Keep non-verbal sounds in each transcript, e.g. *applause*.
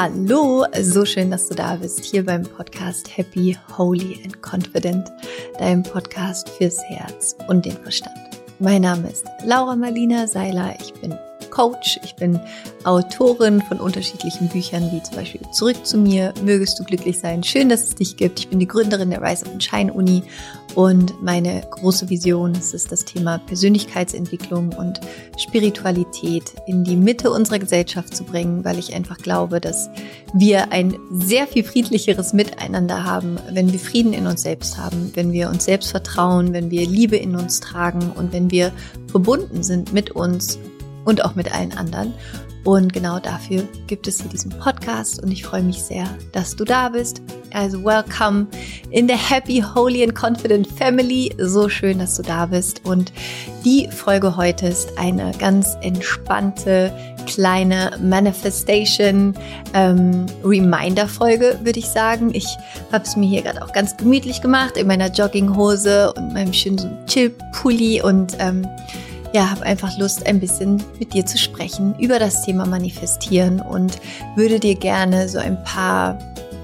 Hallo, so schön, dass du da bist, hier beim Podcast Happy, Holy and Confident, deinem Podcast fürs Herz und den Verstand. Mein Name ist Laura Marlina Seiler, ich bin Coach, ich bin Autorin von unterschiedlichen Büchern, wie zum Beispiel Zurück zu mir, Mögest du glücklich sein, schön, dass es dich gibt. Ich bin die Gründerin der Rise of Shine Uni und meine große Vision ist es, das Thema Persönlichkeitsentwicklung und Spiritualität in die Mitte unserer Gesellschaft zu bringen, weil ich einfach glaube, dass wir ein sehr viel friedlicheres Miteinander haben, wenn wir Frieden in uns selbst haben, wenn wir uns selbst vertrauen, wenn wir Liebe in uns tragen und wenn wir verbunden sind mit uns und auch mit allen anderen. Und genau dafür gibt es hier diesen Podcast und ich freue mich sehr, dass du da bist. Also welcome in the happy, holy and confident family. So schön, dass du da bist. Und die Folge heute ist eine ganz entspannte kleine Manifestation ähm, Reminder Folge, würde ich sagen. Ich habe es mir hier gerade auch ganz gemütlich gemacht in meiner Jogginghose und meinem schönen Chill-Pulli und ähm, ja, habe einfach Lust, ein bisschen mit dir zu sprechen über das Thema Manifestieren und würde dir gerne so ein paar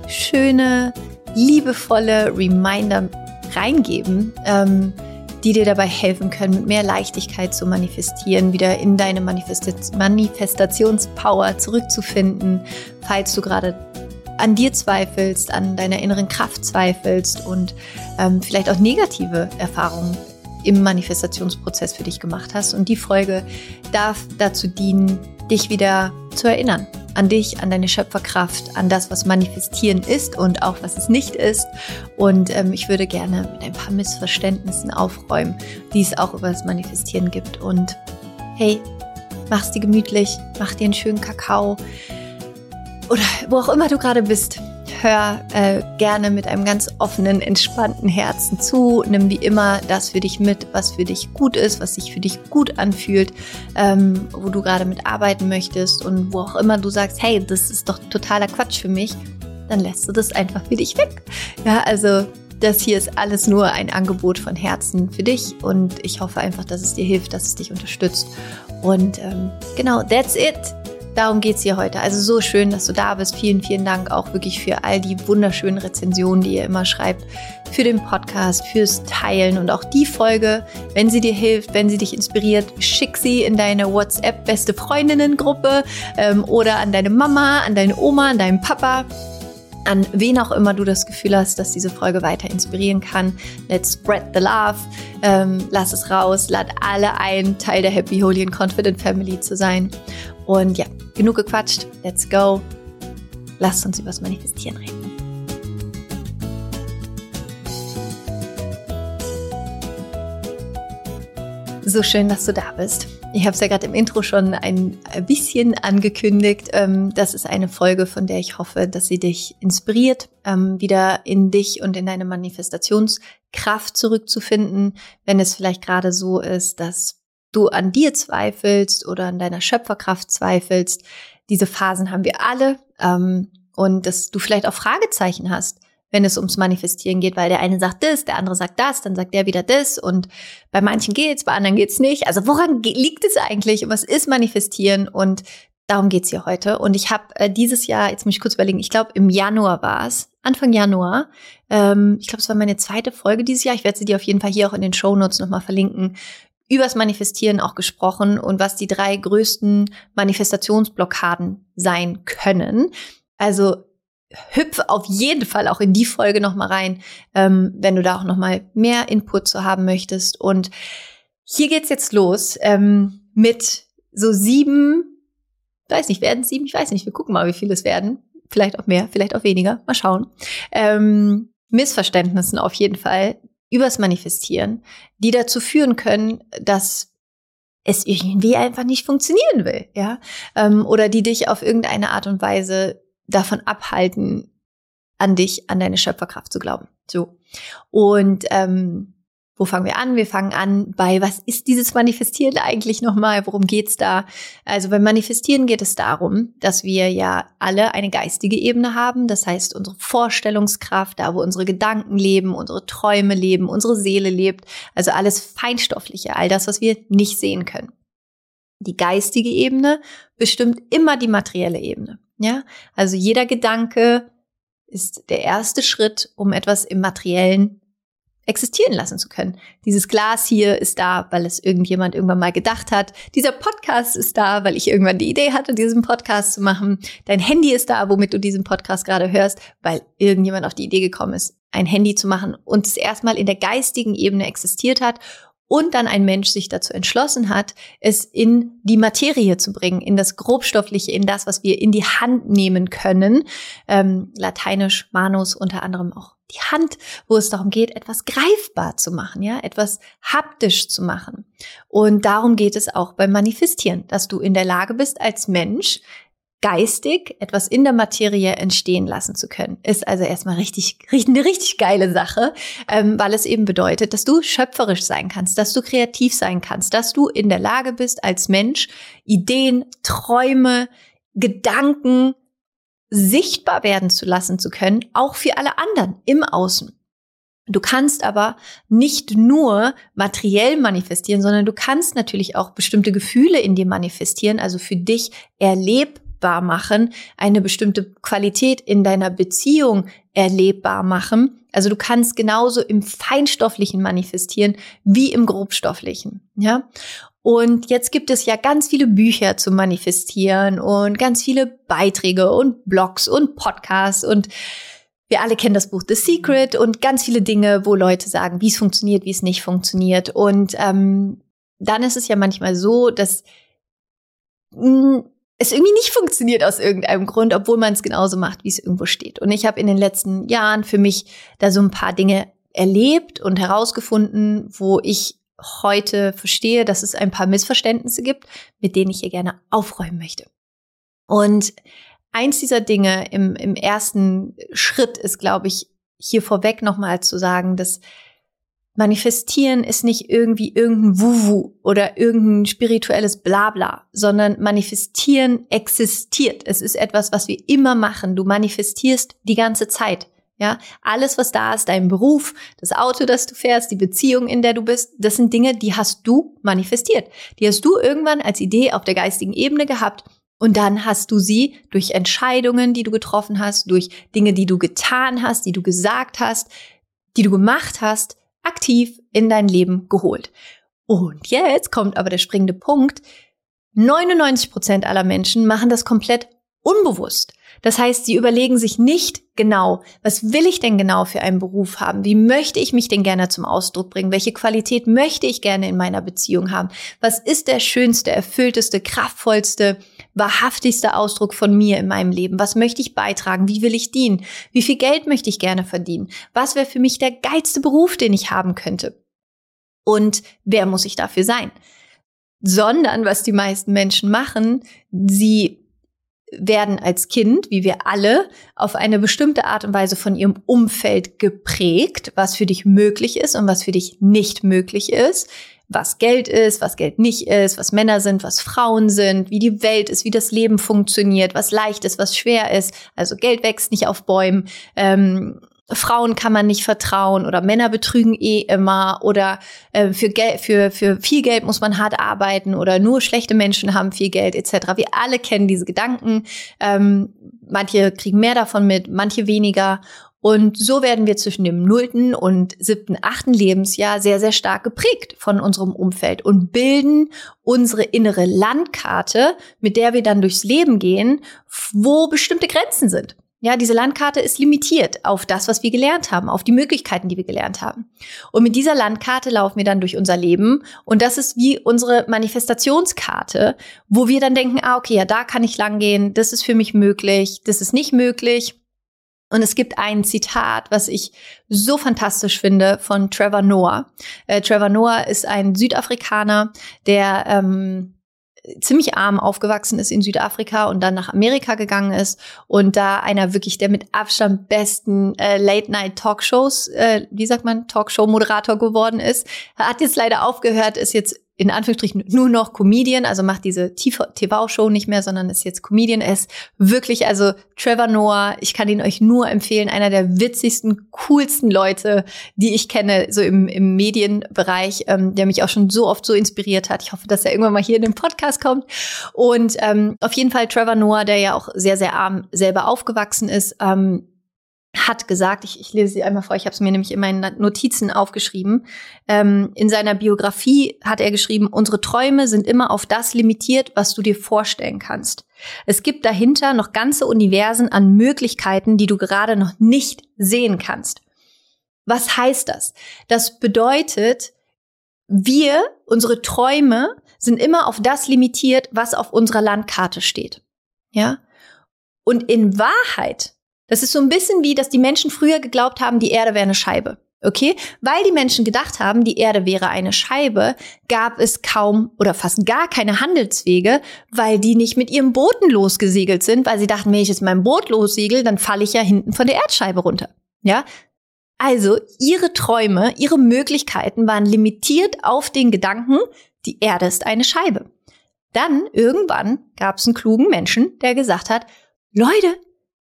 schöne, liebevolle Reminder reingeben, ähm, die dir dabei helfen können, mit mehr Leichtigkeit zu manifestieren, wieder in deine Manifestation, Manifestationspower zurückzufinden, falls du gerade an dir zweifelst, an deiner inneren Kraft zweifelst und ähm, vielleicht auch negative Erfahrungen im Manifestationsprozess für dich gemacht hast. Und die Folge darf dazu dienen, dich wieder zu erinnern. An dich, an deine Schöpferkraft, an das, was manifestieren ist und auch was es nicht ist. Und ähm, ich würde gerne mit ein paar Missverständnissen aufräumen, die es auch über das Manifestieren gibt. Und hey, mach's dir gemütlich, mach dir einen schönen Kakao oder wo auch immer du gerade bist hör äh, gerne mit einem ganz offenen, entspannten Herzen zu. Nimm wie immer das für dich mit, was für dich gut ist, was sich für dich gut anfühlt, ähm, wo du gerade mit arbeiten möchtest und wo auch immer du sagst, hey, das ist doch totaler Quatsch für mich, dann lässt du das einfach für dich weg. Ja, also das hier ist alles nur ein Angebot von Herzen für dich und ich hoffe einfach, dass es dir hilft, dass es dich unterstützt. Und ähm, genau, that's it. Darum geht es hier heute. Also so schön, dass du da bist. Vielen, vielen Dank auch wirklich für all die wunderschönen Rezensionen, die ihr immer schreibt, für den Podcast, fürs Teilen und auch die Folge, wenn sie dir hilft, wenn sie dich inspiriert, schick sie in deine WhatsApp Beste Freundinnen-Gruppe ähm, oder an deine Mama, an deine Oma, an deinen Papa an wen auch immer du das Gefühl hast, dass diese Folge weiter inspirieren kann. Let's spread the love. Ähm, lass es raus. Lad alle ein, Teil der Happy, Holy and Confident Family zu sein. Und ja, genug gequatscht. Let's go. Lasst uns über das Manifestieren reden. So schön, dass du da bist. Ich habe es ja gerade im Intro schon ein bisschen angekündigt. Ähm, das ist eine Folge, von der ich hoffe, dass sie dich inspiriert, ähm, wieder in dich und in deine Manifestationskraft zurückzufinden, wenn es vielleicht gerade so ist, dass du an dir zweifelst oder an deiner Schöpferkraft zweifelst. Diese Phasen haben wir alle. Ähm, und dass du vielleicht auch Fragezeichen hast, wenn es ums Manifestieren geht, weil der eine sagt das, der andere sagt das, dann sagt der wieder das und bei manchen geht's, bei anderen geht's nicht. Also woran liegt es eigentlich was ist Manifestieren? Und darum geht's hier heute. Und ich habe äh, dieses Jahr, jetzt muss ich kurz überlegen, ich glaube im Januar war es, Anfang Januar, ähm, ich glaube es war meine zweite Folge dieses Jahr, ich werde sie dir auf jeden Fall hier auch in den Show Notes nochmal verlinken, übers Manifestieren auch gesprochen und was die drei größten Manifestationsblockaden sein können. Also hüpf auf jeden Fall auch in die Folge nochmal rein, ähm, wenn du da auch nochmal mehr Input zu haben möchtest. Und hier geht's jetzt los ähm, mit so sieben, weiß nicht, werden sieben, ich weiß nicht, wir gucken mal, wie viele es werden. Vielleicht auch mehr, vielleicht auch weniger, mal schauen. Ähm, Missverständnissen auf jeden Fall, übers Manifestieren, die dazu führen können, dass es irgendwie einfach nicht funktionieren will, ja, ähm, oder die dich auf irgendeine Art und Weise davon abhalten, an dich, an deine Schöpferkraft zu glauben. So und ähm, wo fangen wir an? Wir fangen an bei, was ist dieses Manifestieren eigentlich nochmal? Worum geht's da? Also beim Manifestieren geht es darum, dass wir ja alle eine geistige Ebene haben. Das heißt, unsere Vorstellungskraft, da wo unsere Gedanken leben, unsere Träume leben, unsere Seele lebt. Also alles Feinstoffliche, all das, was wir nicht sehen können. Die geistige Ebene bestimmt immer die materielle Ebene. Ja, also jeder Gedanke ist der erste Schritt, um etwas im Materiellen existieren lassen zu können. Dieses Glas hier ist da, weil es irgendjemand irgendwann mal gedacht hat. Dieser Podcast ist da, weil ich irgendwann die Idee hatte, diesen Podcast zu machen. Dein Handy ist da, womit du diesen Podcast gerade hörst, weil irgendjemand auf die Idee gekommen ist, ein Handy zu machen und es erstmal in der geistigen Ebene existiert hat und dann ein Mensch sich dazu entschlossen hat, es in die Materie zu bringen, in das Grobstoffliche, in das, was wir in die Hand nehmen können. Ähm, Lateinisch manus unter anderem auch die Hand, wo es darum geht, etwas greifbar zu machen, ja, etwas haptisch zu machen. Und darum geht es auch beim Manifestieren, dass du in der Lage bist, als Mensch geistig etwas in der Materie entstehen lassen zu können. Ist also erstmal richtig, richtig eine richtig geile Sache, ähm, weil es eben bedeutet, dass du schöpferisch sein kannst, dass du kreativ sein kannst, dass du in der Lage bist, als Mensch Ideen, Träume, Gedanken sichtbar werden zu lassen zu können, auch für alle anderen im Außen. Du kannst aber nicht nur materiell manifestieren, sondern du kannst natürlich auch bestimmte Gefühle in dir manifestieren, also für dich erlebbar machen, eine bestimmte Qualität in deiner Beziehung erlebbar machen. Also du kannst genauso im Feinstofflichen manifestieren wie im Grobstofflichen, ja. Und jetzt gibt es ja ganz viele Bücher zu manifestieren und ganz viele Beiträge und Blogs und Podcasts und wir alle kennen das Buch The Secret und ganz viele Dinge, wo Leute sagen, wie es funktioniert, wie es nicht funktioniert. Und ähm, dann ist es ja manchmal so, dass mh, es irgendwie nicht funktioniert aus irgendeinem Grund, obwohl man es genauso macht, wie es irgendwo steht. Und ich habe in den letzten Jahren für mich da so ein paar Dinge erlebt und herausgefunden, wo ich heute verstehe, dass es ein paar Missverständnisse gibt, mit denen ich hier gerne aufräumen möchte. Und eins dieser Dinge im, im ersten Schritt ist, glaube ich, hier vorweg nochmal zu sagen, dass Manifestieren ist nicht irgendwie irgendein Wuwu oder irgendein spirituelles Blabla, sondern manifestieren existiert. Es ist etwas, was wir immer machen. Du manifestierst die ganze Zeit. Ja, alles, was da ist, dein Beruf, das Auto, das du fährst, die Beziehung, in der du bist, das sind Dinge, die hast du manifestiert. Die hast du irgendwann als Idee auf der geistigen Ebene gehabt und dann hast du sie durch Entscheidungen, die du getroffen hast, durch Dinge, die du getan hast, die du gesagt hast, die du gemacht hast, aktiv in dein Leben geholt. Und jetzt kommt aber der springende Punkt. 99 Prozent aller Menschen machen das komplett unbewusst. Das heißt, sie überlegen sich nicht genau, was will ich denn genau für einen Beruf haben? Wie möchte ich mich denn gerne zum Ausdruck bringen? Welche Qualität möchte ich gerne in meiner Beziehung haben? Was ist der schönste, erfüllteste, kraftvollste, wahrhaftigste Ausdruck von mir in meinem Leben? Was möchte ich beitragen? Wie will ich dienen? Wie viel Geld möchte ich gerne verdienen? Was wäre für mich der geilste Beruf, den ich haben könnte? Und wer muss ich dafür sein? Sondern was die meisten Menschen machen, sie werden als Kind, wie wir alle, auf eine bestimmte Art und Weise von ihrem Umfeld geprägt, was für dich möglich ist und was für dich nicht möglich ist, was Geld ist, was Geld nicht ist, was Männer sind, was Frauen sind, wie die Welt ist, wie das Leben funktioniert, was leicht ist, was schwer ist. Also Geld wächst nicht auf Bäumen. Ähm, Frauen kann man nicht vertrauen oder Männer betrügen eh immer oder äh, für, Geld, für, für viel Geld muss man hart arbeiten oder nur schlechte Menschen haben viel Geld etc. Wir alle kennen diese Gedanken. Ähm, manche kriegen mehr davon mit, manche weniger. Und so werden wir zwischen dem nullten und siebten, achten Lebensjahr sehr, sehr stark geprägt von unserem Umfeld und bilden unsere innere Landkarte, mit der wir dann durchs Leben gehen, wo bestimmte Grenzen sind. Ja, diese Landkarte ist limitiert auf das, was wir gelernt haben, auf die Möglichkeiten, die wir gelernt haben. Und mit dieser Landkarte laufen wir dann durch unser Leben. Und das ist wie unsere Manifestationskarte, wo wir dann denken, ah, okay, ja, da kann ich langgehen, das ist für mich möglich, das ist nicht möglich. Und es gibt ein Zitat, was ich so fantastisch finde von Trevor Noah. Äh, Trevor Noah ist ein Südafrikaner, der ähm, ziemlich arm aufgewachsen ist in Südafrika und dann nach Amerika gegangen ist und da einer wirklich der mit Abstand besten äh, Late-Night-Talkshows, äh, wie sagt man, Talkshow-Moderator geworden ist. Hat jetzt leider aufgehört, ist jetzt in Anführungsstrichen nur noch Comedian, also macht diese TV-Show nicht mehr, sondern ist jetzt Comedian. Er ist wirklich, also Trevor Noah, ich kann ihn euch nur empfehlen, einer der witzigsten, coolsten Leute, die ich kenne, so im, im Medienbereich, ähm, der mich auch schon so oft so inspiriert hat. Ich hoffe, dass er irgendwann mal hier in den Podcast kommt. Und ähm, auf jeden Fall Trevor Noah, der ja auch sehr, sehr arm selber aufgewachsen ist, ähm, hat gesagt, ich, ich lese sie einmal vor, ich habe es mir nämlich in meinen Notizen aufgeschrieben. Ähm, in seiner Biografie hat er geschrieben, unsere Träume sind immer auf das limitiert, was du dir vorstellen kannst. Es gibt dahinter noch ganze Universen an Möglichkeiten, die du gerade noch nicht sehen kannst. Was heißt das? Das bedeutet, wir, unsere Träume sind immer auf das limitiert, was auf unserer Landkarte steht. Ja? Und in Wahrheit das ist so ein bisschen wie, dass die Menschen früher geglaubt haben, die Erde wäre eine Scheibe. Okay? Weil die Menschen gedacht haben, die Erde wäre eine Scheibe, gab es kaum oder fast gar keine Handelswege, weil die nicht mit ihren Booten losgesegelt sind, weil sie dachten, wenn ich jetzt mein Boot lossegel, dann falle ich ja hinten von der Erdscheibe runter. Ja? Also, ihre Träume, ihre Möglichkeiten waren limitiert auf den Gedanken, die Erde ist eine Scheibe. Dann, irgendwann, gab es einen klugen Menschen, der gesagt hat, Leute,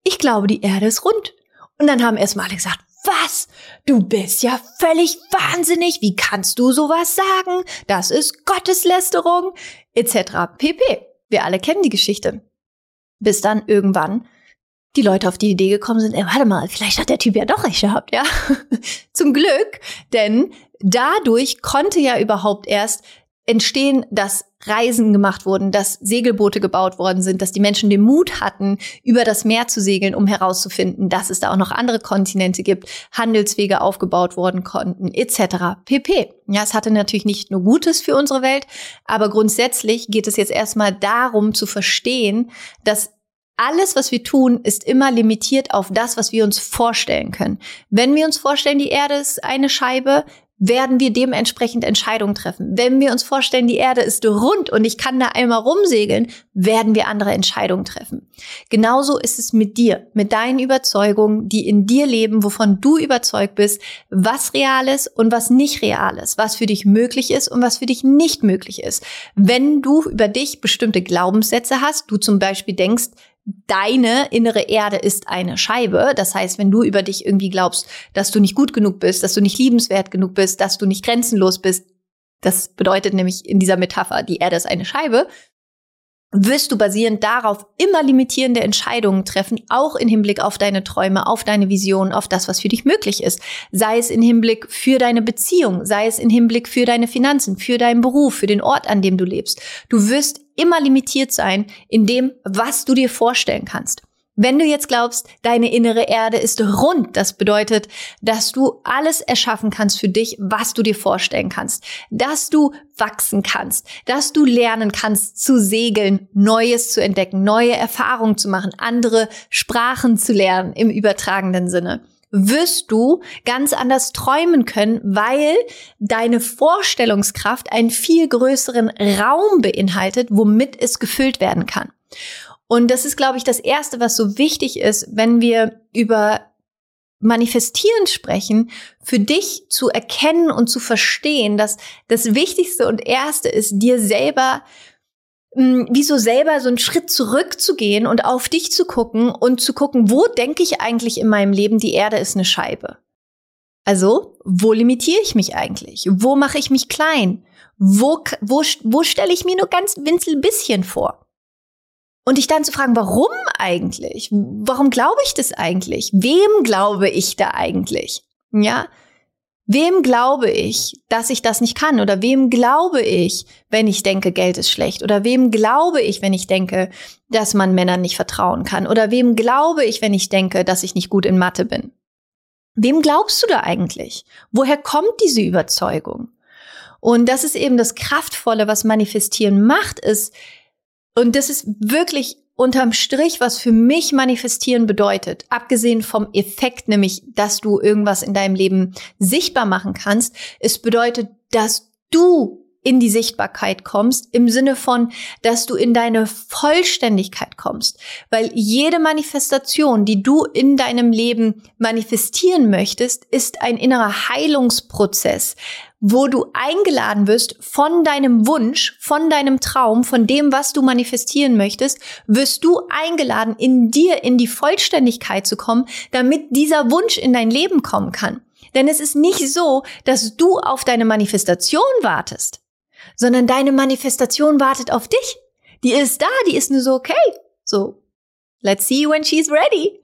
ich glaube, die Erde ist rund. Und dann haben erstmal alle gesagt, was? Du bist ja völlig wahnsinnig. Wie kannst du sowas sagen? Das ist Gotteslästerung, etc. pp. Wir alle kennen die Geschichte. Bis dann irgendwann die Leute auf die Idee gekommen sind, ey, warte mal, vielleicht hat der Typ ja doch recht gehabt, ja? *laughs* Zum Glück, denn dadurch konnte ja überhaupt erst entstehen, dass Reisen gemacht wurden, dass Segelboote gebaut worden sind, dass die Menschen den Mut hatten, über das Meer zu segeln, um herauszufinden, dass es da auch noch andere Kontinente gibt, Handelswege aufgebaut worden konnten, etc. pp. Ja, es hatte natürlich nicht nur Gutes für unsere Welt, aber grundsätzlich geht es jetzt erstmal darum zu verstehen, dass alles, was wir tun, ist immer limitiert auf das, was wir uns vorstellen können. Wenn wir uns vorstellen, die Erde ist eine Scheibe, werden wir dementsprechend Entscheidungen treffen. Wenn wir uns vorstellen, die Erde ist rund und ich kann da einmal rumsegeln, werden wir andere Entscheidungen treffen. Genauso ist es mit dir, mit deinen Überzeugungen, die in dir leben, wovon du überzeugt bist, was real ist und was nicht real ist, was für dich möglich ist und was für dich nicht möglich ist. Wenn du über dich bestimmte Glaubenssätze hast, du zum Beispiel denkst, deine innere Erde ist eine Scheibe. Das heißt, wenn du über dich irgendwie glaubst, dass du nicht gut genug bist, dass du nicht liebenswert genug bist, dass du nicht grenzenlos bist, das bedeutet nämlich in dieser Metapher, die Erde ist eine Scheibe, wirst du basierend darauf immer limitierende Entscheidungen treffen, auch in Hinblick auf deine Träume, auf deine Visionen, auf das, was für dich möglich ist. Sei es in Hinblick für deine Beziehung, sei es in Hinblick für deine Finanzen, für deinen Beruf, für den Ort, an dem du lebst. Du wirst immer limitiert sein in dem, was du dir vorstellen kannst. Wenn du jetzt glaubst, deine innere Erde ist rund, das bedeutet, dass du alles erschaffen kannst für dich, was du dir vorstellen kannst, dass du wachsen kannst, dass du lernen kannst zu segeln, Neues zu entdecken, neue Erfahrungen zu machen, andere Sprachen zu lernen im übertragenen Sinne wirst du ganz anders träumen können, weil deine Vorstellungskraft einen viel größeren Raum beinhaltet, womit es gefüllt werden kann. Und das ist, glaube ich, das Erste, was so wichtig ist, wenn wir über Manifestieren sprechen, für dich zu erkennen und zu verstehen, dass das Wichtigste und Erste ist, dir selber wie so selber so einen Schritt zurückzugehen und auf dich zu gucken und zu gucken, wo denke ich eigentlich in meinem Leben, die Erde ist eine Scheibe. Also, wo limitiere ich mich eigentlich? Wo mache ich mich klein? Wo, wo, wo stelle ich mir nur ganz winzel bisschen vor? Und dich dann zu fragen, warum eigentlich? Warum glaube ich das eigentlich? Wem glaube ich da eigentlich? Ja? Wem glaube ich, dass ich das nicht kann? Oder wem glaube ich, wenn ich denke, Geld ist schlecht? Oder wem glaube ich, wenn ich denke, dass man Männern nicht vertrauen kann? Oder wem glaube ich, wenn ich denke, dass ich nicht gut in Mathe bin? Wem glaubst du da eigentlich? Woher kommt diese Überzeugung? Und das ist eben das Kraftvolle, was Manifestieren macht, ist, und das ist wirklich unterm Strich, was für mich manifestieren bedeutet, abgesehen vom Effekt, nämlich, dass du irgendwas in deinem Leben sichtbar machen kannst, es bedeutet, dass du in die Sichtbarkeit kommst, im Sinne von, dass du in deine Vollständigkeit kommst. Weil jede Manifestation, die du in deinem Leben manifestieren möchtest, ist ein innerer Heilungsprozess, wo du eingeladen wirst von deinem Wunsch, von deinem Traum, von dem, was du manifestieren möchtest, wirst du eingeladen, in dir in die Vollständigkeit zu kommen, damit dieser Wunsch in dein Leben kommen kann. Denn es ist nicht so, dass du auf deine Manifestation wartest, sondern deine Manifestation wartet auf dich. Die ist da, die ist nur so, okay, so, let's see when she's ready.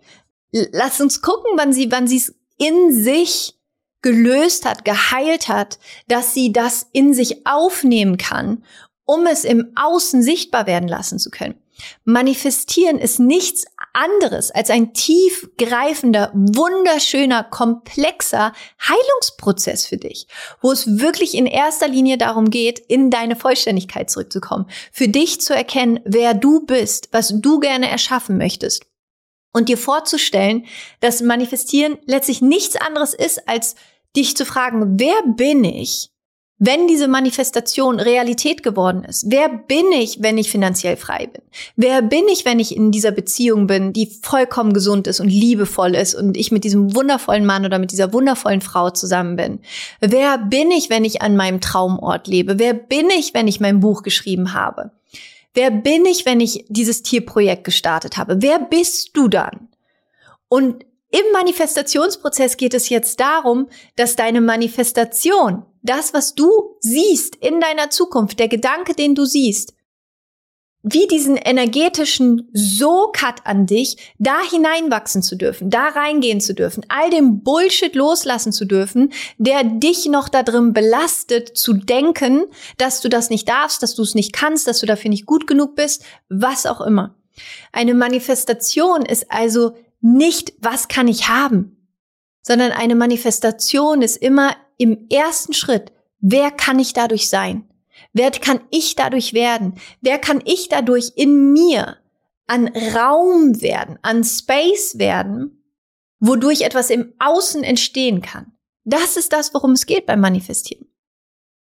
Lass uns gucken, wann sie, wann sie es in sich gelöst hat, geheilt hat, dass sie das in sich aufnehmen kann, um es im Außen sichtbar werden lassen zu können. Manifestieren ist nichts anderes als ein tiefgreifender, wunderschöner, komplexer Heilungsprozess für dich, wo es wirklich in erster Linie darum geht, in deine Vollständigkeit zurückzukommen, für dich zu erkennen, wer du bist, was du gerne erschaffen möchtest und dir vorzustellen, dass Manifestieren letztlich nichts anderes ist, als dich zu fragen, wer bin ich? Wenn diese Manifestation Realität geworden ist? Wer bin ich, wenn ich finanziell frei bin? Wer bin ich, wenn ich in dieser Beziehung bin, die vollkommen gesund ist und liebevoll ist und ich mit diesem wundervollen Mann oder mit dieser wundervollen Frau zusammen bin? Wer bin ich, wenn ich an meinem Traumort lebe? Wer bin ich, wenn ich mein Buch geschrieben habe? Wer bin ich, wenn ich dieses Tierprojekt gestartet habe? Wer bist du dann? Und im Manifestationsprozess geht es jetzt darum, dass deine Manifestation das, was du siehst in deiner Zukunft, der Gedanke, den du siehst, wie diesen energetischen So-Cut an dich, da hineinwachsen zu dürfen, da reingehen zu dürfen, all dem Bullshit loslassen zu dürfen, der dich noch da drin belastet, zu denken, dass du das nicht darfst, dass du es nicht kannst, dass du dafür nicht gut genug bist, was auch immer. Eine Manifestation ist also nicht, was kann ich haben, sondern eine Manifestation ist immer im ersten Schritt, wer kann ich dadurch sein? Wer kann ich dadurch werden? Wer kann ich dadurch in mir an Raum werden, an Space werden, wodurch etwas im Außen entstehen kann? Das ist das, worum es geht beim Manifestieren.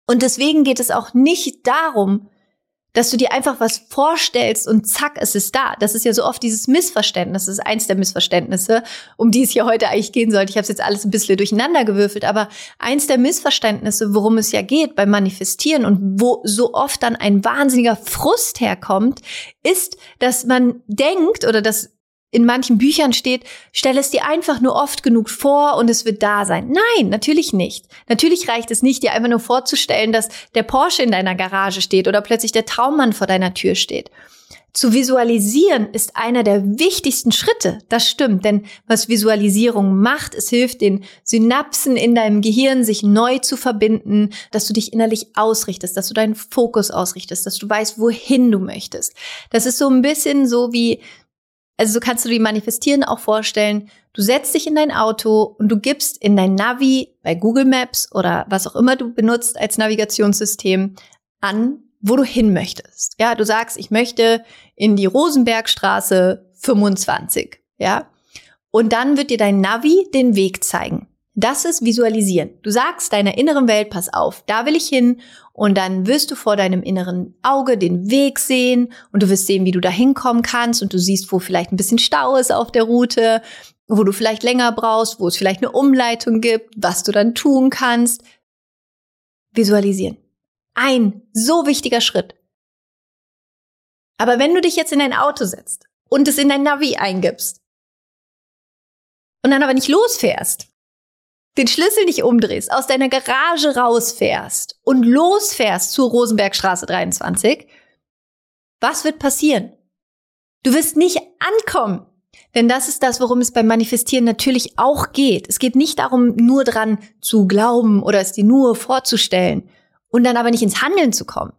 Und deswegen geht es auch nicht darum, dass du dir einfach was vorstellst und zack, es ist da. Das ist ja so oft dieses Missverständnis. Das ist eins der Missverständnisse, um die es hier heute eigentlich gehen sollte. Ich habe es jetzt alles ein bisschen durcheinander gewürfelt, aber eins der Missverständnisse, worum es ja geht beim Manifestieren und wo so oft dann ein wahnsinniger Frust herkommt, ist, dass man denkt oder dass in manchen Büchern steht, stell es dir einfach nur oft genug vor und es wird da sein. Nein, natürlich nicht. Natürlich reicht es nicht, dir einfach nur vorzustellen, dass der Porsche in deiner Garage steht oder plötzlich der Traummann vor deiner Tür steht. Zu visualisieren ist einer der wichtigsten Schritte. Das stimmt, denn was Visualisierung macht, es hilft den Synapsen in deinem Gehirn, sich neu zu verbinden, dass du dich innerlich ausrichtest, dass du deinen Fokus ausrichtest, dass du weißt, wohin du möchtest. Das ist so ein bisschen so wie also so kannst du dir manifestieren auch vorstellen, du setzt dich in dein Auto und du gibst in dein Navi bei Google Maps oder was auch immer du benutzt als Navigationssystem an, wo du hin möchtest. Ja, du sagst, ich möchte in die Rosenbergstraße 25, ja? Und dann wird dir dein Navi den Weg zeigen. Das ist Visualisieren. Du sagst deiner inneren Welt, pass auf, da will ich hin und dann wirst du vor deinem inneren Auge den Weg sehen und du wirst sehen, wie du da hinkommen kannst und du siehst, wo vielleicht ein bisschen Stau ist auf der Route, wo du vielleicht länger brauchst, wo es vielleicht eine Umleitung gibt, was du dann tun kannst. Visualisieren. Ein so wichtiger Schritt. Aber wenn du dich jetzt in dein Auto setzt und es in dein Navi eingibst und dann aber nicht losfährst, den Schlüssel nicht umdrehst, aus deiner Garage rausfährst und losfährst zur Rosenbergstraße 23, was wird passieren? Du wirst nicht ankommen. Denn das ist das, worum es beim Manifestieren natürlich auch geht. Es geht nicht darum, nur dran zu glauben oder es dir nur vorzustellen und dann aber nicht ins Handeln zu kommen.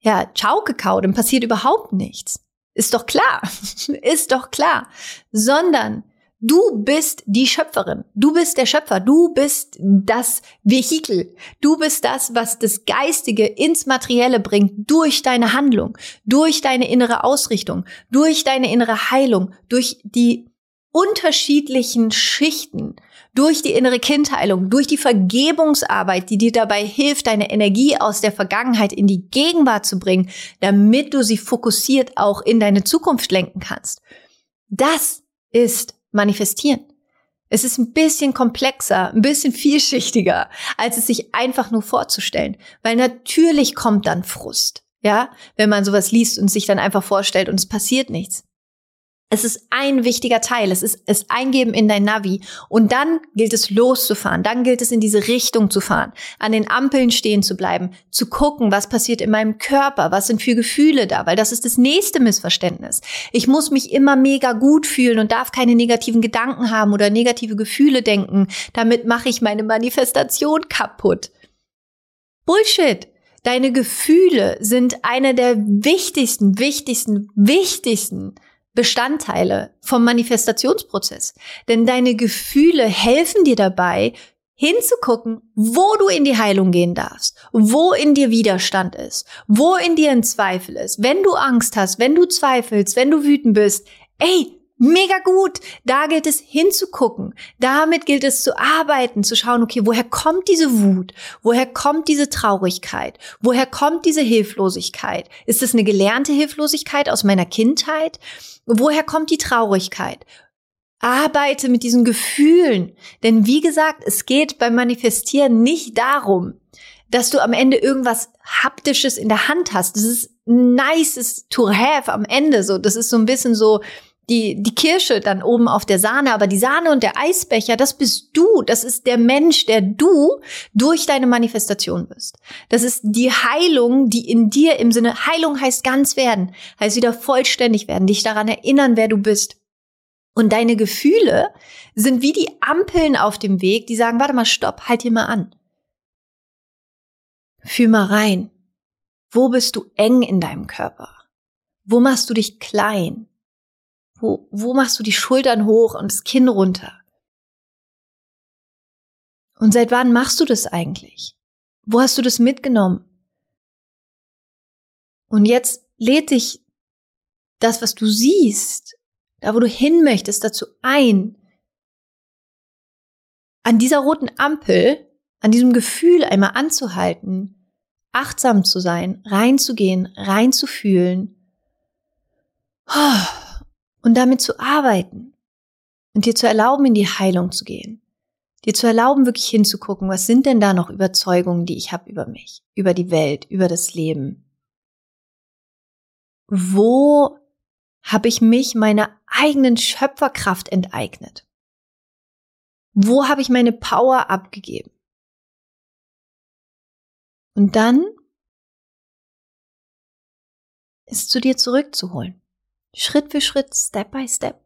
Ja, ciao Kakao, dann passiert überhaupt nichts. Ist doch klar. *laughs* ist doch klar. Sondern Du bist die Schöpferin. Du bist der Schöpfer. Du bist das Vehikel. Du bist das, was das Geistige ins Materielle bringt durch deine Handlung, durch deine innere Ausrichtung, durch deine innere Heilung, durch die unterschiedlichen Schichten durch die innere Kindheilung, durch die Vergebungsarbeit, die dir dabei hilft, deine Energie aus der Vergangenheit in die Gegenwart zu bringen, damit du sie fokussiert auch in deine Zukunft lenken kannst. Das ist manifestieren. Es ist ein bisschen komplexer, ein bisschen vielschichtiger, als es sich einfach nur vorzustellen. Weil natürlich kommt dann Frust, ja, wenn man sowas liest und sich dann einfach vorstellt und es passiert nichts. Es ist ein wichtiger Teil. Es ist es eingeben in dein Navi. Und dann gilt es loszufahren. Dann gilt es in diese Richtung zu fahren. An den Ampeln stehen zu bleiben. Zu gucken, was passiert in meinem Körper. Was sind für Gefühle da? Weil das ist das nächste Missverständnis. Ich muss mich immer mega gut fühlen und darf keine negativen Gedanken haben oder negative Gefühle denken. Damit mache ich meine Manifestation kaputt. Bullshit. Deine Gefühle sind eine der wichtigsten, wichtigsten, wichtigsten Bestandteile vom Manifestationsprozess. Denn deine Gefühle helfen dir dabei, hinzugucken, wo du in die Heilung gehen darfst, wo in dir Widerstand ist, wo in dir ein Zweifel ist. Wenn du Angst hast, wenn du zweifelst, wenn du wütend bist, ey, Mega gut. Da gilt es hinzugucken. Damit gilt es zu arbeiten, zu schauen, okay, woher kommt diese Wut? Woher kommt diese Traurigkeit? Woher kommt diese Hilflosigkeit? Ist es eine gelernte Hilflosigkeit aus meiner Kindheit? Woher kommt die Traurigkeit? Arbeite mit diesen Gefühlen. Denn wie gesagt, es geht beim Manifestieren nicht darum, dass du am Ende irgendwas Haptisches in der Hand hast. Das ist nice to have am Ende so. Das ist so ein bisschen so, die, die Kirsche dann oben auf der Sahne, aber die Sahne und der Eisbecher, das bist du. Das ist der Mensch, der du durch deine Manifestation bist. Das ist die Heilung, die in dir im Sinne, Heilung heißt ganz werden, heißt wieder vollständig werden, dich daran erinnern, wer du bist. Und deine Gefühle sind wie die Ampeln auf dem Weg, die sagen, warte mal, stopp, halt hier mal an. Fühl mal rein. Wo bist du eng in deinem Körper? Wo machst du dich klein? Wo, wo machst du die Schultern hoch und das Kinn runter? Und seit wann machst du das eigentlich? Wo hast du das mitgenommen? Und jetzt lädt dich das, was du siehst, da wo du hin möchtest, dazu ein, an dieser roten Ampel, an diesem Gefühl einmal anzuhalten, achtsam zu sein, reinzugehen, reinzufühlen. Oh und damit zu arbeiten und dir zu erlauben, in die Heilung zu gehen. Dir zu erlauben, wirklich hinzugucken, was sind denn da noch Überzeugungen, die ich habe über mich, über die Welt, über das Leben. Wo habe ich mich meiner eigenen Schöpferkraft enteignet? Wo habe ich meine Power abgegeben? Und dann ist zu dir zurückzuholen. Schritt für Schritt, Step by Step.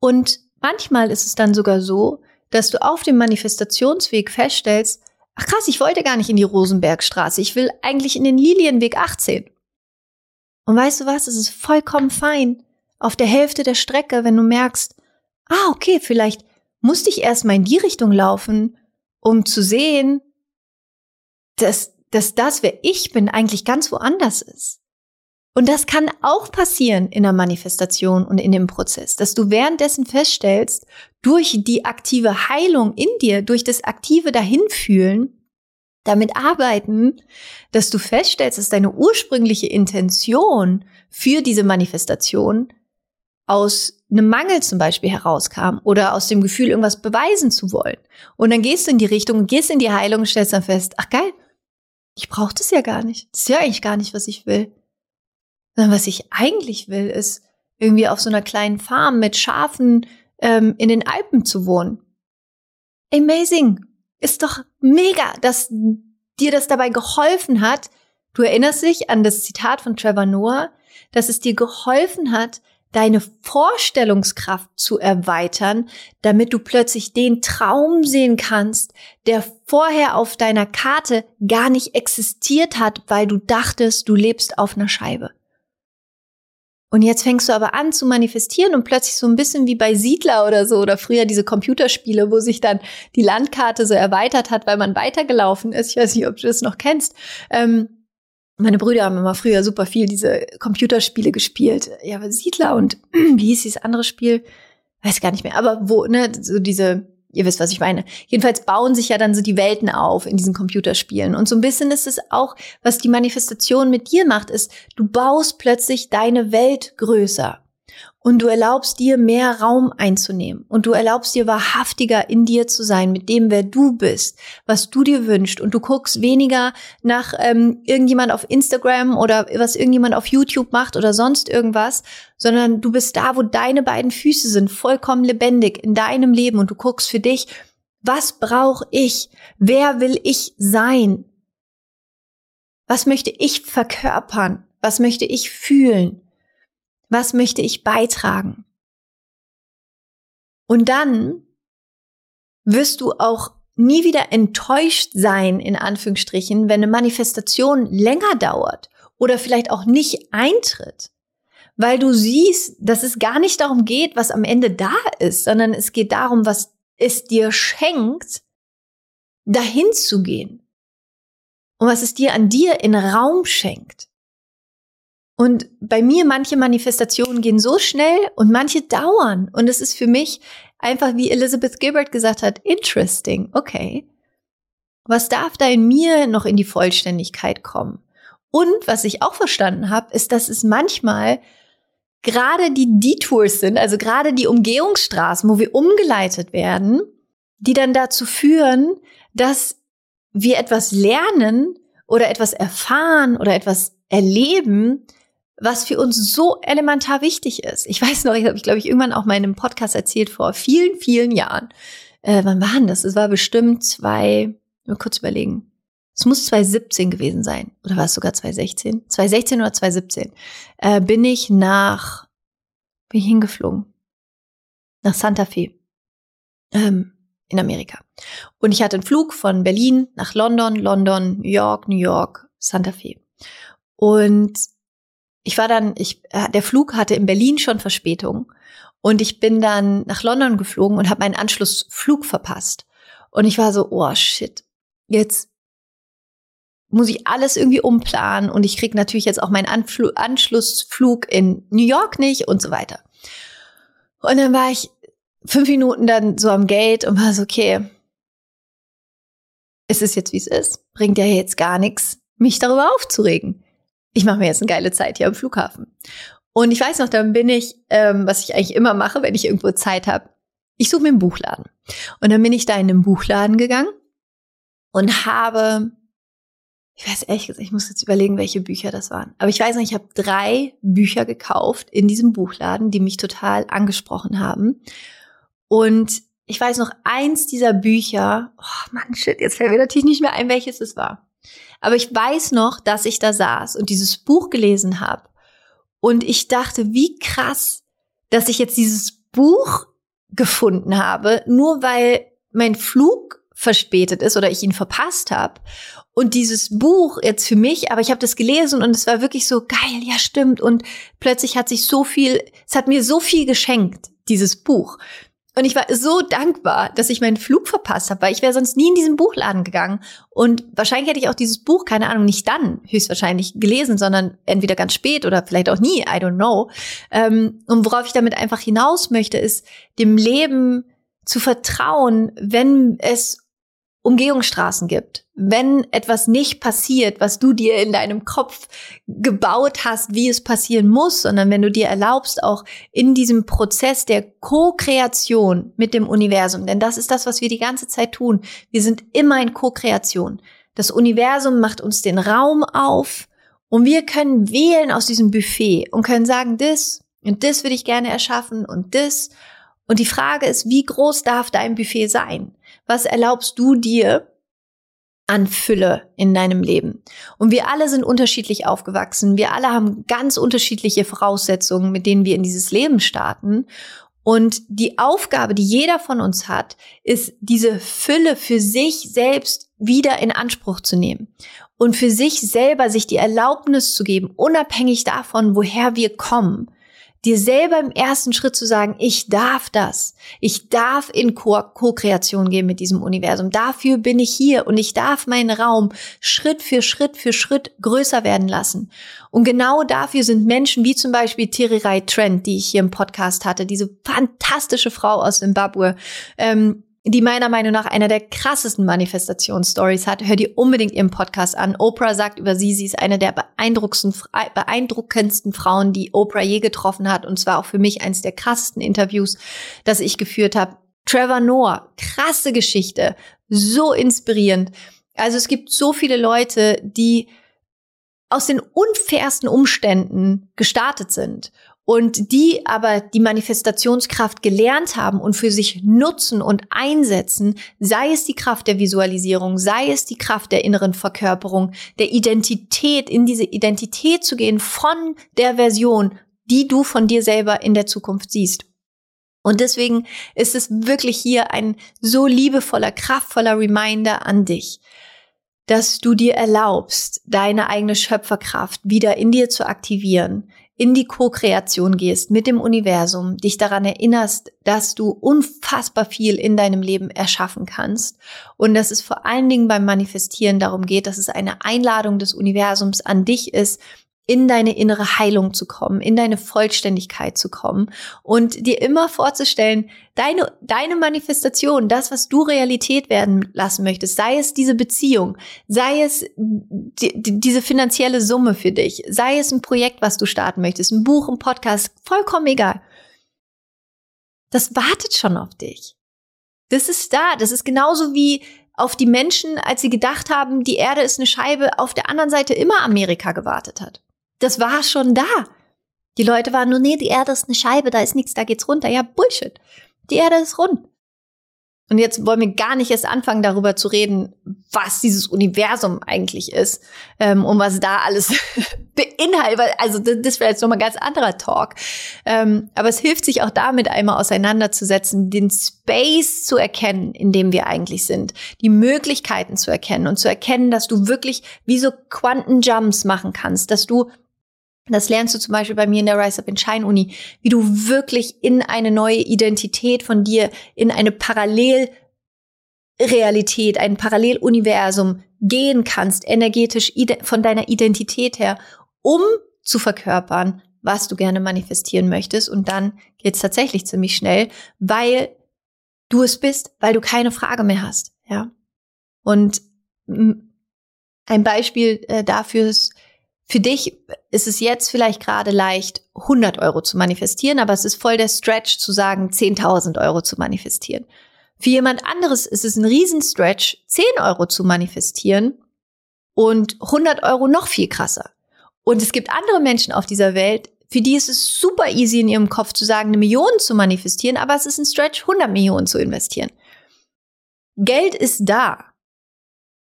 Und manchmal ist es dann sogar so, dass du auf dem Manifestationsweg feststellst, ach krass, ich wollte gar nicht in die Rosenbergstraße, ich will eigentlich in den Lilienweg 18. Und weißt du was, es ist vollkommen fein, auf der Hälfte der Strecke, wenn du merkst, ah, okay, vielleicht musste ich erstmal in die Richtung laufen, um zu sehen, dass, dass das, wer ich bin, eigentlich ganz woanders ist. Und das kann auch passieren in der Manifestation und in dem Prozess, dass du währenddessen feststellst, durch die aktive Heilung in dir, durch das aktive Dahinfühlen, damit arbeiten, dass du feststellst, dass deine ursprüngliche Intention für diese Manifestation aus einem Mangel zum Beispiel herauskam oder aus dem Gefühl, irgendwas beweisen zu wollen. Und dann gehst du in die Richtung, gehst in die Heilung und stellst dann fest, ach geil, ich brauche das ja gar nicht. Das ist ja eigentlich gar nicht, was ich will. Sondern was ich eigentlich will, ist irgendwie auf so einer kleinen Farm mit Schafen ähm, in den Alpen zu wohnen. Amazing. Ist doch mega, dass dir das dabei geholfen hat. Du erinnerst dich an das Zitat von Trevor Noah, dass es dir geholfen hat, deine Vorstellungskraft zu erweitern, damit du plötzlich den Traum sehen kannst, der vorher auf deiner Karte gar nicht existiert hat, weil du dachtest, du lebst auf einer Scheibe. Und jetzt fängst du aber an zu manifestieren und plötzlich so ein bisschen wie bei Siedler oder so oder früher diese Computerspiele, wo sich dann die Landkarte so erweitert hat, weil man weitergelaufen ist. Ich weiß nicht, ob du das noch kennst. Ähm, meine Brüder haben immer früher super viel diese Computerspiele gespielt. Ja, aber Siedler und *clears throat* wie hieß dieses andere Spiel? weiß gar nicht mehr, aber wo, ne, so diese, ihr wisst, was ich meine. Jedenfalls bauen sich ja dann so die Welten auf in diesen Computerspielen. Und so ein bisschen ist es auch, was die Manifestation mit dir macht, ist, du baust plötzlich deine Welt größer und du erlaubst dir mehr Raum einzunehmen und du erlaubst dir wahrhaftiger in dir zu sein mit dem, wer du bist, was du dir wünschst und du guckst weniger nach ähm, irgendjemand auf Instagram oder was irgendjemand auf YouTube macht oder sonst irgendwas, sondern du bist da, wo deine beiden Füße sind, vollkommen lebendig in deinem Leben und du guckst für dich, was brauche ich? Wer will ich sein? Was möchte ich verkörpern? Was möchte ich fühlen? Was möchte ich beitragen? Und dann wirst du auch nie wieder enttäuscht sein, in Anführungsstrichen, wenn eine Manifestation länger dauert oder vielleicht auch nicht eintritt. Weil du siehst, dass es gar nicht darum geht, was am Ende da ist, sondern es geht darum, was es dir schenkt, dahin zu gehen. Und was es dir an dir in Raum schenkt. Und bei mir manche Manifestationen gehen so schnell und manche dauern. Und es ist für mich einfach, wie Elizabeth Gilbert gesagt hat, interesting. Okay. Was darf da in mir noch in die Vollständigkeit kommen? Und was ich auch verstanden habe, ist, dass es manchmal gerade die Detours sind, also gerade die Umgehungsstraßen, wo wir umgeleitet werden, die dann dazu führen, dass wir etwas lernen oder etwas erfahren oder etwas erleben, was für uns so elementar wichtig ist. Ich weiß noch, ich habe ich glaube ich irgendwann auch mal Podcast erzählt vor vielen, vielen Jahren. Äh, wann waren das? Es war bestimmt zwei, mal kurz überlegen. Es muss 2017 gewesen sein. Oder war es sogar 2016? 2016 oder 2017. Äh, bin ich nach, bin ich hingeflogen. Nach Santa Fe. Ähm, in Amerika. Und ich hatte einen Flug von Berlin nach London, London, New York, New York, Santa Fe. Und ich war dann, ich, äh, der Flug hatte in Berlin schon Verspätung und ich bin dann nach London geflogen und habe meinen Anschlussflug verpasst. Und ich war so, oh shit, jetzt muss ich alles irgendwie umplanen und ich krieg natürlich jetzt auch meinen Anfl Anschlussflug in New York nicht und so weiter. Und dann war ich fünf Minuten dann so am Gate und war so, okay, es ist jetzt wie es ist. Bringt ja jetzt gar nichts, mich darüber aufzuregen ich mache mir jetzt eine geile Zeit hier am Flughafen. Und ich weiß noch, dann bin ich, ähm, was ich eigentlich immer mache, wenn ich irgendwo Zeit habe, ich suche mir einen Buchladen. Und dann bin ich da in den Buchladen gegangen und habe, ich weiß ehrlich gesagt, ich muss jetzt überlegen, welche Bücher das waren. Aber ich weiß noch, ich habe drei Bücher gekauft in diesem Buchladen, die mich total angesprochen haben. Und ich weiß noch, eins dieser Bücher, oh Mann, shit, jetzt fällt mir natürlich nicht mehr ein, welches es war. Aber ich weiß noch, dass ich da saß und dieses Buch gelesen habe. Und ich dachte, wie krass, dass ich jetzt dieses Buch gefunden habe, nur weil mein Flug verspätet ist oder ich ihn verpasst habe. Und dieses Buch jetzt für mich, aber ich habe das gelesen und es war wirklich so geil, ja stimmt. Und plötzlich hat sich so viel, es hat mir so viel geschenkt, dieses Buch. Und ich war so dankbar, dass ich meinen Flug verpasst habe, weil ich wäre sonst nie in diesen Buchladen gegangen. Und wahrscheinlich hätte ich auch dieses Buch, keine Ahnung, nicht dann höchstwahrscheinlich gelesen, sondern entweder ganz spät oder vielleicht auch nie, I don't know. Ähm, und worauf ich damit einfach hinaus möchte, ist, dem Leben zu vertrauen, wenn es Umgehungsstraßen gibt, wenn etwas nicht passiert, was du dir in deinem Kopf gebaut hast, wie es passieren muss, sondern wenn du dir erlaubst, auch in diesem Prozess der Co-Kreation mit dem Universum, denn das ist das, was wir die ganze Zeit tun. Wir sind immer in Co-Kreation. Das Universum macht uns den Raum auf und wir können wählen aus diesem Buffet und können sagen, das und das würde ich gerne erschaffen und das. Und die Frage ist, wie groß darf dein Buffet sein? Was erlaubst du dir an Fülle in deinem Leben? Und wir alle sind unterschiedlich aufgewachsen. Wir alle haben ganz unterschiedliche Voraussetzungen, mit denen wir in dieses Leben starten. Und die Aufgabe, die jeder von uns hat, ist, diese Fülle für sich selbst wieder in Anspruch zu nehmen und für sich selber sich die Erlaubnis zu geben, unabhängig davon, woher wir kommen, dir selber im ersten Schritt zu sagen, ich darf das. Ich darf in Co-Kreation gehen mit diesem Universum. Dafür bin ich hier und ich darf meinen Raum Schritt für Schritt für Schritt größer werden lassen. Und genau dafür sind Menschen wie zum Beispiel Tirirai Trent, die ich hier im Podcast hatte, diese fantastische Frau aus Zimbabwe, ähm, die meiner Meinung nach einer der krassesten Manifestationsstories hat. Hör dir unbedingt ihren Podcast an. Oprah sagt über sie, sie ist eine der beeindruckendsten Frauen, die Oprah je getroffen hat. Und zwar auch für mich eines der krassesten Interviews, das ich geführt habe. Trevor Noah, krasse Geschichte, so inspirierend. Also es gibt so viele Leute, die aus den unfairsten Umständen gestartet sind und die aber die Manifestationskraft gelernt haben und für sich nutzen und einsetzen, sei es die Kraft der Visualisierung, sei es die Kraft der inneren Verkörperung, der Identität, in diese Identität zu gehen von der Version, die du von dir selber in der Zukunft siehst. Und deswegen ist es wirklich hier ein so liebevoller, kraftvoller Reminder an dich, dass du dir erlaubst, deine eigene Schöpferkraft wieder in dir zu aktivieren, in die Co-Kreation gehst mit dem Universum, dich daran erinnerst, dass du unfassbar viel in deinem Leben erschaffen kannst und dass es vor allen Dingen beim Manifestieren darum geht, dass es eine Einladung des Universums an dich ist, in deine innere Heilung zu kommen, in deine Vollständigkeit zu kommen und dir immer vorzustellen, deine, deine Manifestation, das, was du Realität werden lassen möchtest, sei es diese Beziehung, sei es die, die, diese finanzielle Summe für dich, sei es ein Projekt, was du starten möchtest, ein Buch, ein Podcast, vollkommen egal. Das wartet schon auf dich. Das ist da. Das ist genauso wie auf die Menschen, als sie gedacht haben, die Erde ist eine Scheibe, auf der anderen Seite immer Amerika gewartet hat. Das war schon da. Die Leute waren nur, nee, die Erde ist eine Scheibe, da ist nichts, da geht's runter. Ja, Bullshit. Die Erde ist rund. Und jetzt wollen wir gar nicht erst anfangen, darüber zu reden, was dieses Universum eigentlich ist ähm, und was da alles *laughs* beinhaltet. Also das, das wäre jetzt nochmal ein ganz anderer Talk. Ähm, aber es hilft sich auch damit einmal auseinanderzusetzen, den Space zu erkennen, in dem wir eigentlich sind, die Möglichkeiten zu erkennen und zu erkennen, dass du wirklich wie so Quantenjumps machen kannst, dass du das lernst du zum Beispiel bei mir in der Rise Up in Shine Uni, wie du wirklich in eine neue Identität von dir, in eine Parallelrealität, ein Paralleluniversum gehen kannst, energetisch von deiner Identität her, um zu verkörpern, was du gerne manifestieren möchtest. Und dann geht's tatsächlich ziemlich schnell, weil du es bist, weil du keine Frage mehr hast. Ja. Und ein Beispiel äh, dafür ist, für dich ist es jetzt vielleicht gerade leicht, 100 Euro zu manifestieren, aber es ist voll der Stretch zu sagen, 10.000 Euro zu manifestieren. Für jemand anderes ist es ein Riesenstretch, 10 Euro zu manifestieren und 100 Euro noch viel krasser. Und es gibt andere Menschen auf dieser Welt, für die ist es super easy in ihrem Kopf zu sagen, eine Million zu manifestieren, aber es ist ein Stretch, 100 Millionen zu investieren. Geld ist da.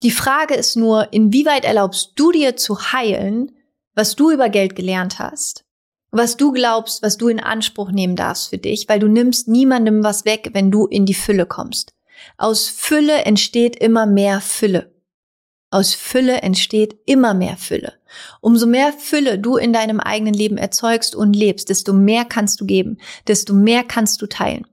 Die Frage ist nur, inwieweit erlaubst du dir zu heilen, was du über Geld gelernt hast, was du glaubst, was du in Anspruch nehmen darfst für dich, weil du nimmst niemandem was weg, wenn du in die Fülle kommst. Aus Fülle entsteht immer mehr Fülle. Aus Fülle entsteht immer mehr Fülle. Umso mehr Fülle du in deinem eigenen Leben erzeugst und lebst, desto mehr kannst du geben, desto mehr kannst du teilen.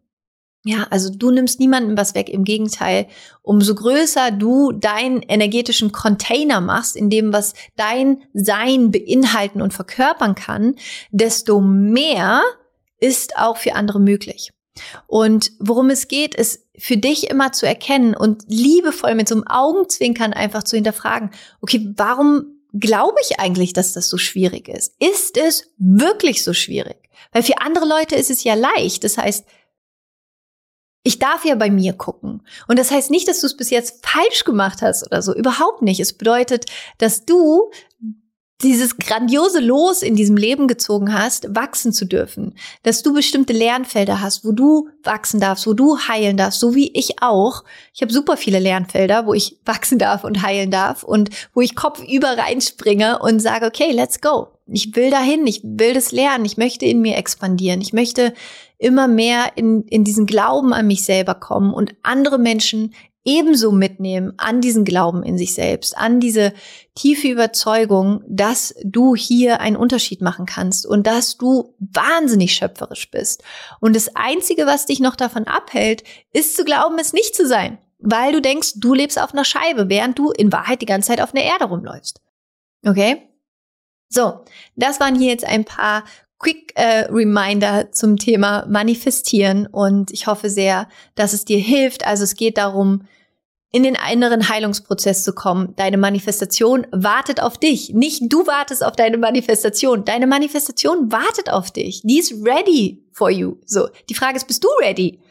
Ja, also du nimmst niemandem was weg. Im Gegenteil, umso größer du deinen energetischen Container machst, in dem was dein Sein beinhalten und verkörpern kann, desto mehr ist auch für andere möglich. Und worum es geht, ist für dich immer zu erkennen und liebevoll mit so einem Augenzwinkern einfach zu hinterfragen, okay, warum glaube ich eigentlich, dass das so schwierig ist? Ist es wirklich so schwierig? Weil für andere Leute ist es ja leicht. Das heißt, ich darf ja bei mir gucken. Und das heißt nicht, dass du es bis jetzt falsch gemacht hast oder so. Überhaupt nicht. Es bedeutet, dass du dieses grandiose Los in diesem Leben gezogen hast, wachsen zu dürfen. Dass du bestimmte Lernfelder hast, wo du wachsen darfst, wo du heilen darfst, so wie ich auch. Ich habe super viele Lernfelder, wo ich *laughs* wachsen darf und heilen darf und wo ich kopfüber reinspringe und sage, okay, let's go. Ich will dahin, ich will das lernen, ich möchte in mir expandieren, ich möchte immer mehr in, in diesen Glauben an mich selber kommen und andere Menschen ebenso mitnehmen an diesen Glauben in sich selbst, an diese tiefe Überzeugung, dass du hier einen Unterschied machen kannst und dass du wahnsinnig schöpferisch bist. Und das Einzige, was dich noch davon abhält, ist zu glauben, es nicht zu sein, weil du denkst, du lebst auf einer Scheibe, während du in Wahrheit die ganze Zeit auf einer Erde rumläufst. Okay? So, das waren hier jetzt ein paar Quick äh, Reminder zum Thema Manifestieren und ich hoffe sehr, dass es dir hilft. Also es geht darum, in den inneren Heilungsprozess zu kommen. Deine Manifestation wartet auf dich. Nicht du wartest auf deine Manifestation. Deine Manifestation wartet auf dich. Die ist ready for you. So. Die Frage ist, bist du ready?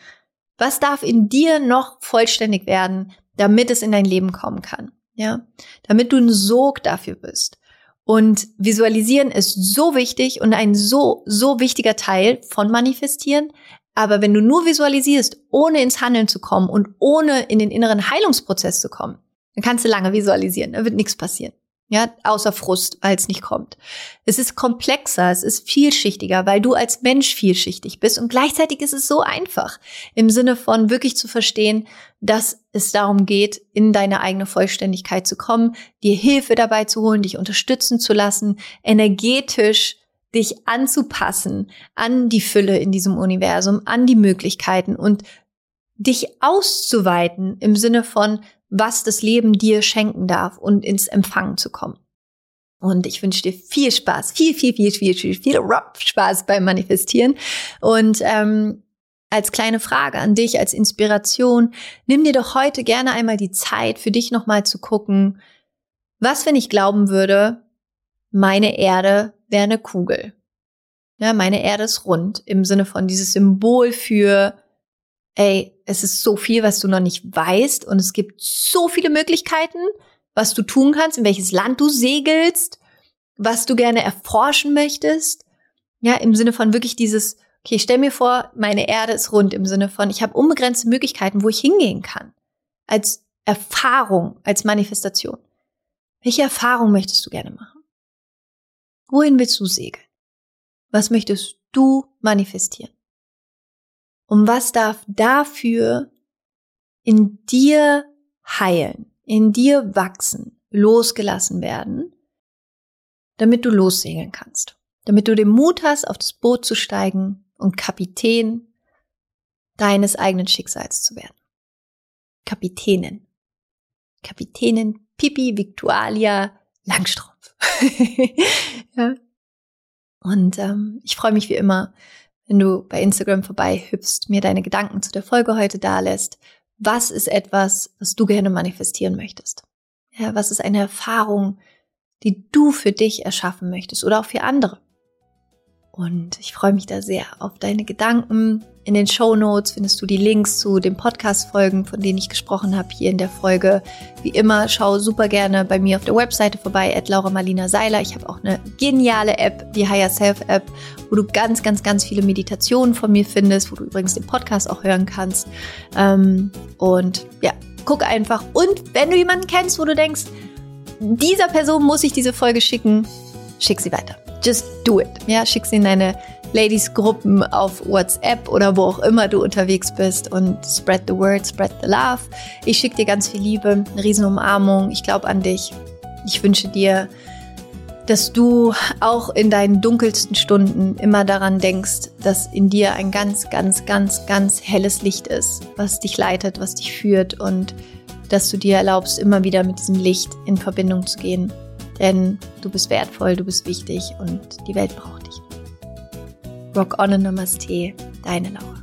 Was darf in dir noch vollständig werden, damit es in dein Leben kommen kann? Ja. Damit du ein Sog dafür bist. Und visualisieren ist so wichtig und ein so, so wichtiger Teil von manifestieren, aber wenn du nur visualisierst, ohne ins Handeln zu kommen und ohne in den inneren Heilungsprozess zu kommen, dann kannst du lange visualisieren, da wird nichts passieren. Ja, außer Frust, weil es nicht kommt. Es ist komplexer, es ist vielschichtiger, weil du als Mensch vielschichtig bist und gleichzeitig ist es so einfach im Sinne von wirklich zu verstehen, dass es darum geht, in deine eigene Vollständigkeit zu kommen, dir Hilfe dabei zu holen, dich unterstützen zu lassen, energetisch dich anzupassen an die Fülle in diesem Universum, an die Möglichkeiten und dich auszuweiten im Sinne von, was das Leben dir schenken darf und ins Empfangen zu kommen. Und ich wünsche dir viel Spaß, viel, viel, viel, viel, viel, viel Spaß beim Manifestieren. Und ähm, als kleine Frage an dich, als Inspiration, nimm dir doch heute gerne einmal die Zeit, für dich nochmal zu gucken, was, wenn ich glauben würde, meine Erde wäre eine Kugel. Ja, meine Erde ist rund im Sinne von dieses Symbol für, ey, es ist so viel, was du noch nicht weißt und es gibt so viele Möglichkeiten, was du tun kannst, in welches Land du segelst, was du gerne erforschen möchtest. Ja, im Sinne von wirklich dieses, okay, stell mir vor, meine Erde ist rund im Sinne von, ich habe unbegrenzte Möglichkeiten, wo ich hingehen kann. Als Erfahrung, als Manifestation. Welche Erfahrung möchtest du gerne machen? Wohin willst du segeln? Was möchtest du manifestieren? Und was darf dafür in dir heilen, in dir wachsen, losgelassen werden, damit du lossegeln kannst, damit du den Mut hast, auf das Boot zu steigen und Kapitän deines eigenen Schicksals zu werden. Kapitänin. Kapitänin Pipi Victualia Langstrumpf. *laughs* ja. Und ähm, ich freue mich wie immer, wenn du bei Instagram vorbei hüpfst, mir deine Gedanken zu der Folge heute dalässt. Was ist etwas, was du gerne manifestieren möchtest? Ja, was ist eine Erfahrung, die du für dich erschaffen möchtest oder auch für andere? Und ich freue mich da sehr auf deine Gedanken. In den Show Notes findest du die Links zu den Podcast-Folgen, von denen ich gesprochen habe, hier in der Folge. Wie immer, schau super gerne bei mir auf der Webseite vorbei, at Laura Marlina Seiler. Ich habe auch eine geniale App, die Higher Self App, wo du ganz, ganz, ganz viele Meditationen von mir findest, wo du übrigens den Podcast auch hören kannst. Ähm, und ja, guck einfach. Und wenn du jemanden kennst, wo du denkst, dieser Person muss ich diese Folge schicken, schick sie weiter just do it. Ja, schick sie in deine Ladies-Gruppen auf WhatsApp oder wo auch immer du unterwegs bist und spread the word, spread the love. Ich schicke dir ganz viel Liebe, eine riesen Umarmung. Ich glaube an dich. Ich wünsche dir, dass du auch in deinen dunkelsten Stunden immer daran denkst, dass in dir ein ganz, ganz, ganz, ganz helles Licht ist, was dich leitet, was dich führt und dass du dir erlaubst, immer wieder mit diesem Licht in Verbindung zu gehen. Denn du bist wertvoll, du bist wichtig und die Welt braucht dich. Rock on and Namaste, deine Laura.